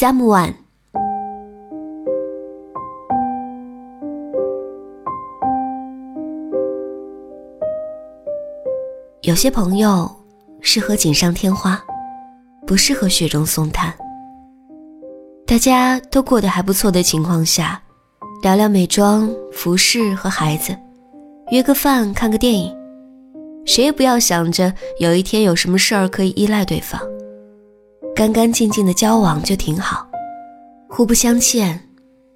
someone。有些朋友适合锦上添花，不适合雪中送炭。大家都过得还不错的情况下，聊聊美妆、服饰和孩子，约个饭、看个电影，谁也不要想着有一天有什么事儿可以依赖对方，干干净净的交往就挺好，互不相欠，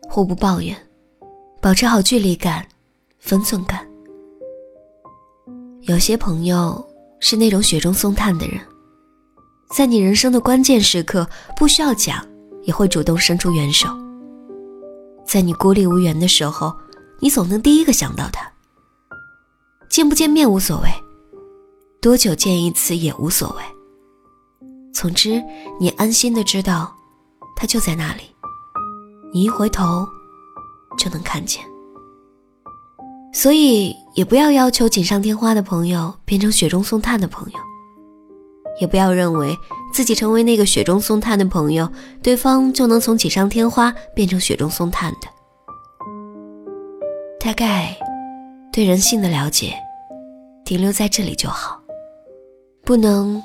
互不抱怨，保持好距离感、分寸感。有些朋友是那种雪中送炭的人，在你人生的关键时刻，不需要讲，也会主动伸出援手。在你孤立无援的时候，你总能第一个想到他。见不见面无所谓，多久见一次也无所谓。总之，你安心的知道，他就在那里，你一回头就能看见。所以，也不要要求锦上添花的朋友变成雪中送炭的朋友，也不要认为自己成为那个雪中送炭的朋友，对方就能从锦上添花变成雪中送炭的。大概，对人性的了解，停留在这里就好，不能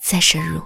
再深入。